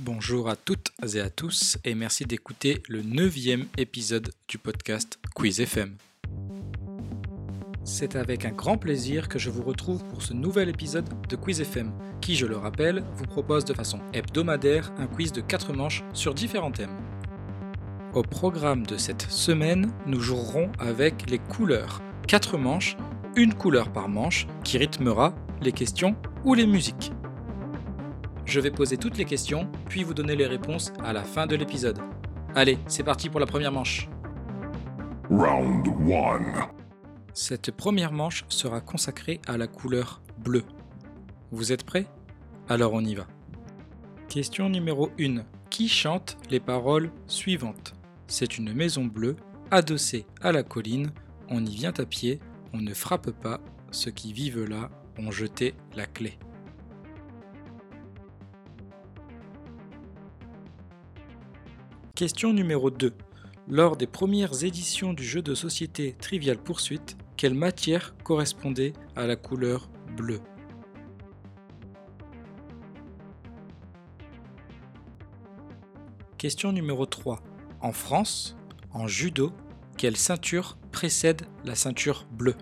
Bonjour à toutes et à tous et merci d'écouter le neuvième épisode du podcast Quiz FM. C'est avec un grand plaisir que je vous retrouve pour ce nouvel épisode de Quiz FM, qui, je le rappelle, vous propose de façon hebdomadaire un quiz de 4 manches sur différents thèmes. Au programme de cette semaine, nous jouerons avec les couleurs. 4 manches, une couleur par manche, qui rythmera les questions ou les musiques. Je vais poser toutes les questions, puis vous donner les réponses à la fin de l'épisode. Allez, c'est parti pour la première manche. Round 1. Cette première manche sera consacrée à la couleur bleue. Vous êtes prêts? Alors on y va. Question numéro 1. Qui chante les paroles suivantes? C'est une maison bleue, adossée à la colline, on y vient à pied, on ne frappe pas, ceux qui vivent là ont jeté la clé. Question numéro 2. Lors des premières éditions du jeu de société Trivial Poursuite, quelle matière correspondait à la couleur bleue? Question numéro 3. En France, en judo, quelle ceinture précède la ceinture bleue?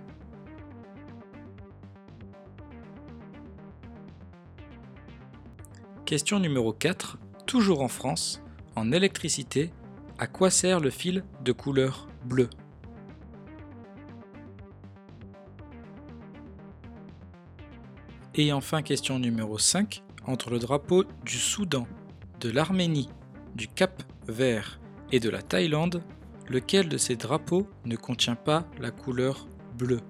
Question numéro 4. Toujours en France, en électricité, à quoi sert le fil de couleur bleue? Et enfin, question numéro 5. Entre le drapeau du Soudan, de l'Arménie, du Cap Vert et de la Thaïlande, lequel de ces drapeaux ne contient pas la couleur bleue?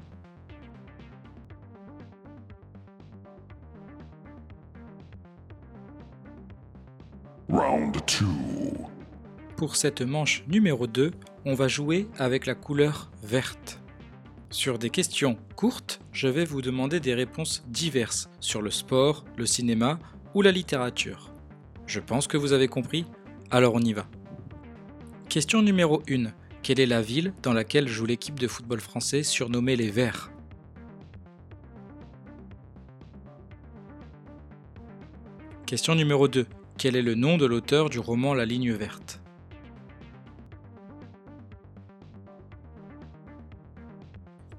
Pour cette manche numéro 2, on va jouer avec la couleur verte. Sur des questions courtes, je vais vous demander des réponses diverses sur le sport, le cinéma ou la littérature. Je pense que vous avez compris, alors on y va. Question numéro 1. Quelle est la ville dans laquelle joue l'équipe de football français surnommée les Verts? Question numéro 2. Quel est le nom de l'auteur du roman La ligne verte?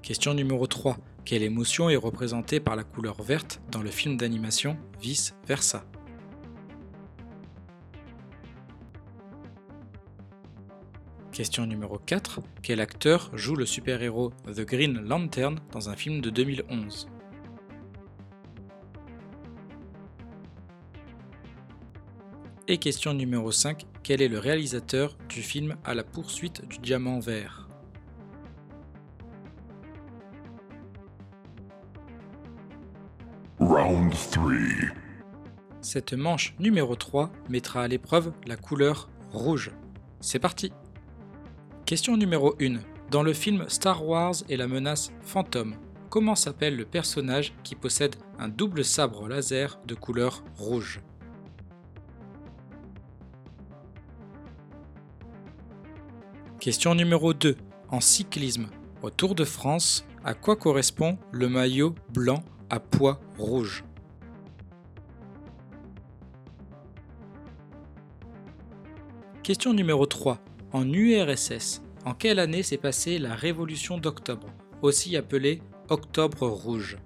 Question numéro 3. Quelle émotion est représentée par la couleur verte dans le film d'animation Vice Versa Question numéro 4. Quel acteur joue le super-héros The Green Lantern dans un film de 2011 Et question numéro 5. Quel est le réalisateur du film À la poursuite du diamant vert? Round 3. Cette manche numéro 3 mettra à l'épreuve la couleur rouge. C'est parti Question numéro 1. Dans le film Star Wars et la menace fantôme, comment s'appelle le personnage qui possède un double sabre laser de couleur rouge? Question numéro 2. En cyclisme, au Tour de France, à quoi correspond le maillot blanc à pois rouge Question numéro 3. En URSS, en quelle année s'est passée la Révolution d'octobre, aussi appelée Octobre rouge?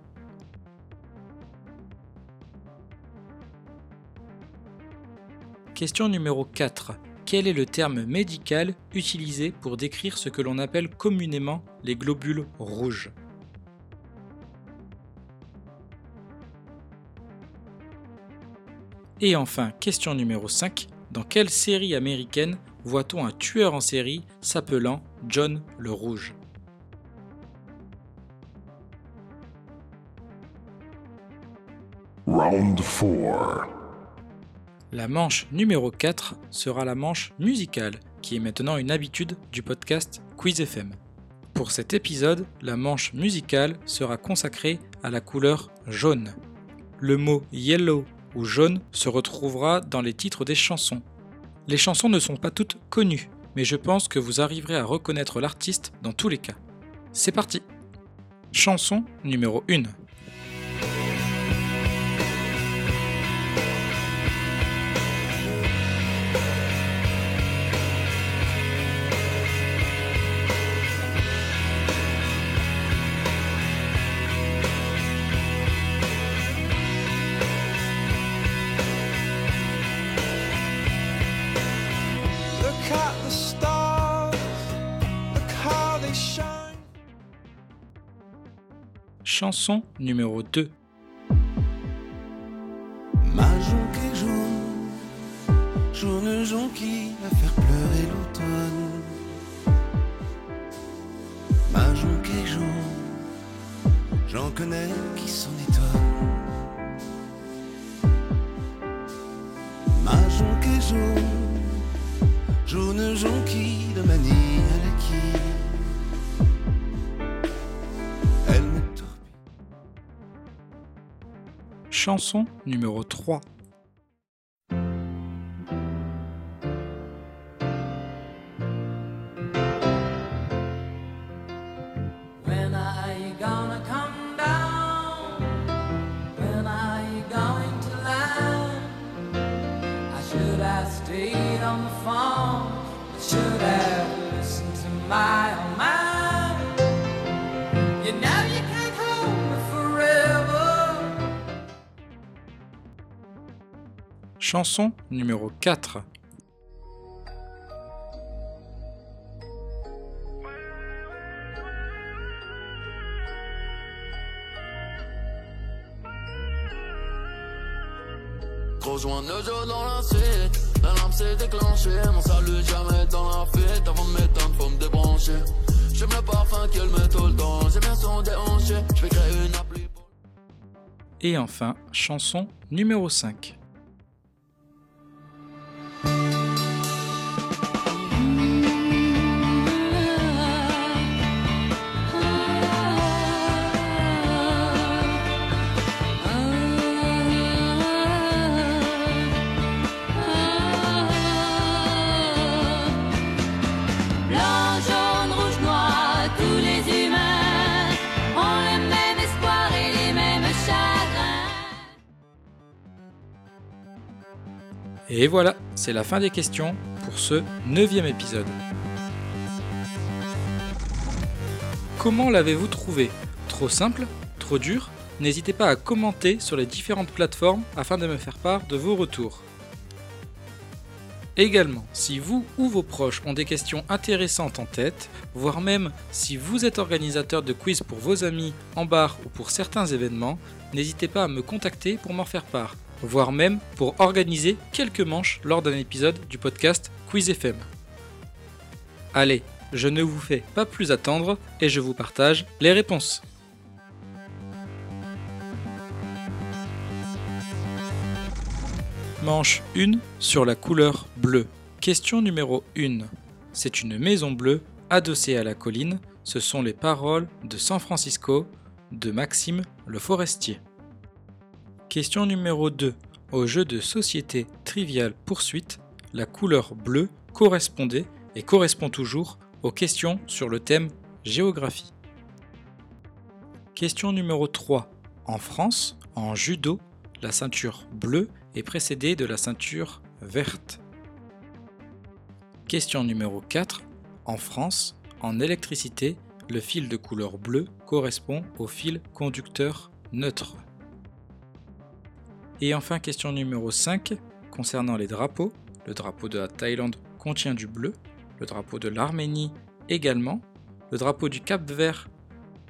Question numéro 4. Quel est le terme médical utilisé pour décrire ce que l'on appelle communément les globules rouges? Et enfin, question numéro 5. Dans quelle série américaine voit-on un tueur en série s'appelant John le Rouge? Round 4. La manche numéro 4 sera la manche musicale, qui est maintenant une habitude du podcast Quiz FM. Pour cet épisode, la manche musicale sera consacrée à la couleur jaune. Le mot yellow ou jaune se retrouvera dans les titres des chansons. Les chansons ne sont pas toutes connues, mais je pense que vous arriverez à reconnaître l'artiste dans tous les cas. C'est parti Chanson numéro 1 Chanson numéro 2. Ma jonque est jaune, jaune jonquille à faire pleurer l'automne. Ma jonque est jaune, j'en connais qui s'en étonnent. Ma jonque est jaune, jaune jonquille de manie Chanson numéro 3. Chanson numéro 4. Gros joint de jeu dans la suite La lampe s'est déclenchée. Mon salut jamais dans la fuite Avant de m'éteindre faut me débrancher. J'aime le parfum qu'elle met tout le temps. J'aime bien son déhanché. Je vais créer une appli Et enfin, chanson numéro 5. Et voilà, c'est la fin des questions pour ce neuvième épisode. Comment l'avez-vous trouvé? Trop simple Trop dur? N'hésitez pas à commenter sur les différentes plateformes afin de me faire part de vos retours. Également, si vous ou vos proches ont des questions intéressantes en tête, voire même si vous êtes organisateur de quiz pour vos amis en bar ou pour certains événements, n'hésitez pas à me contacter pour m'en faire part, voire même pour organiser quelques manches lors d'un épisode du podcast Quiz FM. Allez, je ne vous fais pas plus attendre et je vous partage les réponses. Manche 1 sur la couleur bleue. Question numéro 1. C'est une maison bleue adossée à la colline. Ce sont les paroles de San Francisco de Maxime le Forestier. Question numéro 2. Au jeu de société Trivial Poursuite, la couleur bleue correspondait et correspond toujours aux questions sur le thème géographie. Question numéro 3. En France, en judo, la ceinture bleue est précédée de la ceinture verte. Question numéro 4. En France, en électricité, le fil de couleur bleue correspond au fil conducteur neutre. Et enfin, question numéro 5. Concernant les drapeaux, le drapeau de la Thaïlande contient du bleu, le drapeau de l'Arménie également, le drapeau du Cap Vert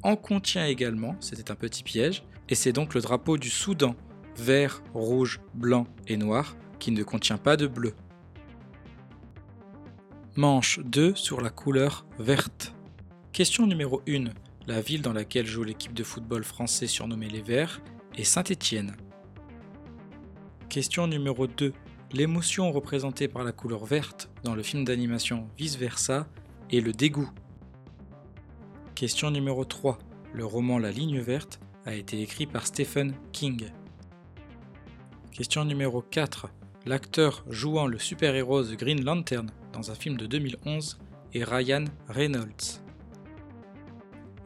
en contient également, c'était un petit piège, et c'est donc le drapeau du Soudan, vert, rouge, blanc et noir, qui ne contient pas de bleu. Manche 2 sur la couleur verte. Question numéro 1. La ville dans laquelle joue l'équipe de football français surnommée les Verts est Saint-Étienne. Question numéro 2. L'émotion représentée par la couleur verte dans le film d'animation Vice Versa est le dégoût. Question numéro 3. Le roman La ligne verte a été écrit par Stephen King. Question numéro 4. L'acteur jouant le super-héros The Green Lantern dans un film de 2011 est Ryan Reynolds.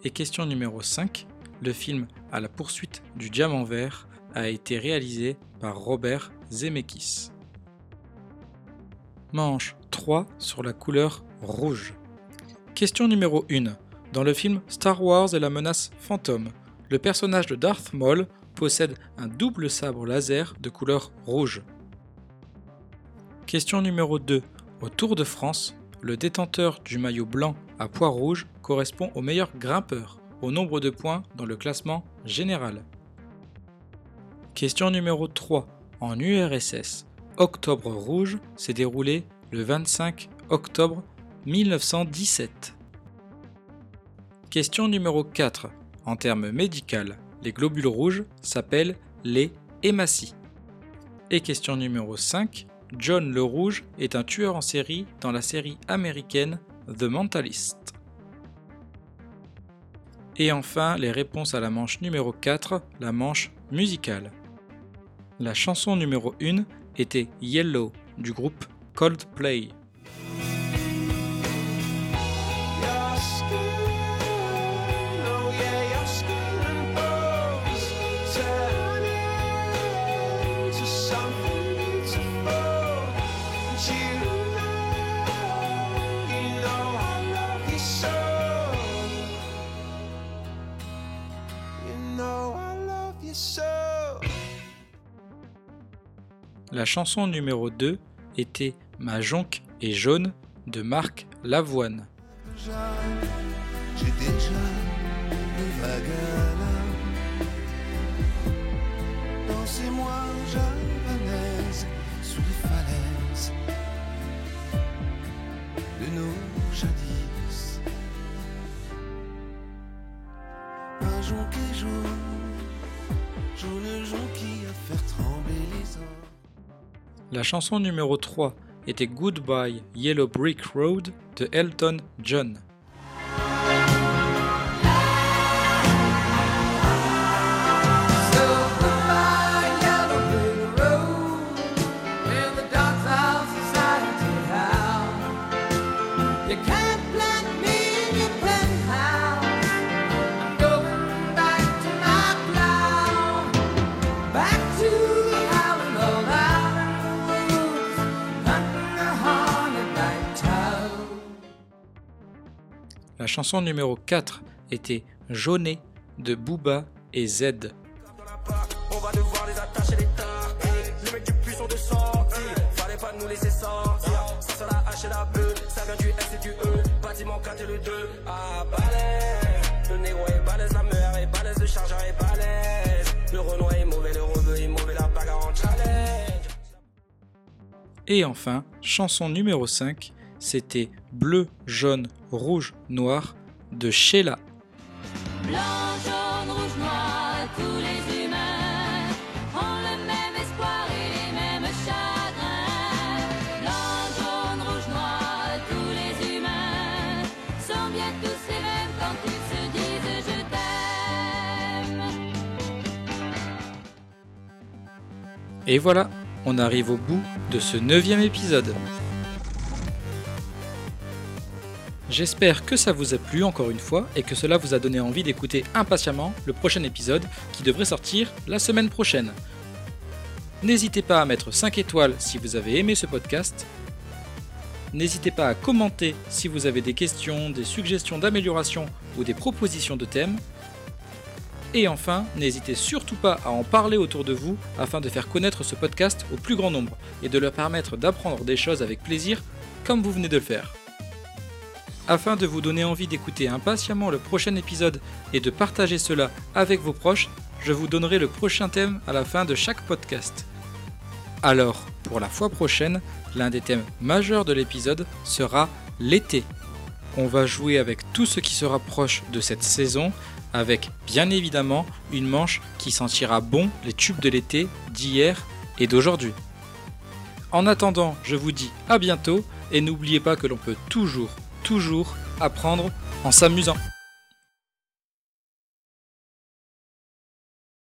Et question numéro 5. Le film À la poursuite du diamant vert a été réalisé par Robert Zemeckis. Manche 3 sur la couleur rouge. Question numéro 1. Dans le film Star Wars et la menace fantôme, le personnage de Darth Maul possède un double sabre laser de couleur rouge. Question numéro 2. Au Tour de France, le détenteur du maillot blanc à pois rouge correspond au meilleur grimpeur au nombre de points dans le classement général. Question numéro 3. En URSS, Octobre Rouge s'est déroulé le 25 octobre 1917. Question numéro 4. En termes médicaux, les globules rouges s'appellent les hématies. Et question numéro 5. John le Rouge est un tueur en série dans la série américaine The Mentalist. Et enfin, les réponses à la manche numéro 4, la manche musicale. La chanson numéro 1 était Yellow du groupe Coldplay. La chanson numéro 2 était Ma jonque est jaune de Marc Lavoine. La chanson numéro 3 était Goodbye Yellow Brick Road de Elton John. Chanson numéro 4 était Jaunet de Booba et Z. On va devoir les attacher les tas. Les mecs du puissant de sortie. Fallait pas nous laisser sortir. Ça sur la H et la B. Ça vient du S et du. Bâtiment 4 et le 2. Balèze. Le négro est balèze. La mère est balèze. Le chargeur est balèze. Le Renoir est mauvais. Le rebeu est mauvais. La bagarre en challenge. Et enfin, chanson numéro 5, c'était Bleu, jaune, rouge, noir de Sheila. Blanc, jaune, rouge, noir, tous les humains ont le même espoir et les mêmes chagrins. Blanc, jaune, rouge, noir, tous les humains sont bien tous les mêmes quand ils se disent je t'aime. Et voilà, on arrive au bout de ce neuvième épisode. J'espère que ça vous a plu encore une fois et que cela vous a donné envie d'écouter impatiemment le prochain épisode qui devrait sortir la semaine prochaine. N'hésitez pas à mettre 5 étoiles si vous avez aimé ce podcast. N'hésitez pas à commenter si vous avez des questions, des suggestions d'amélioration ou des propositions de thèmes. Et enfin, n'hésitez surtout pas à en parler autour de vous afin de faire connaître ce podcast au plus grand nombre et de leur permettre d'apprendre des choses avec plaisir comme vous venez de le faire. Afin de vous donner envie d'écouter impatiemment le prochain épisode et de partager cela avec vos proches, je vous donnerai le prochain thème à la fin de chaque podcast. Alors, pour la fois prochaine, l'un des thèmes majeurs de l'épisode sera l'été. On va jouer avec tout ce qui se rapproche de cette saison, avec bien évidemment une manche qui sentira bon les tubes de l'été d'hier et d'aujourd'hui. En attendant, je vous dis à bientôt et n'oubliez pas que l'on peut toujours, toujours apprendre en s'amusant.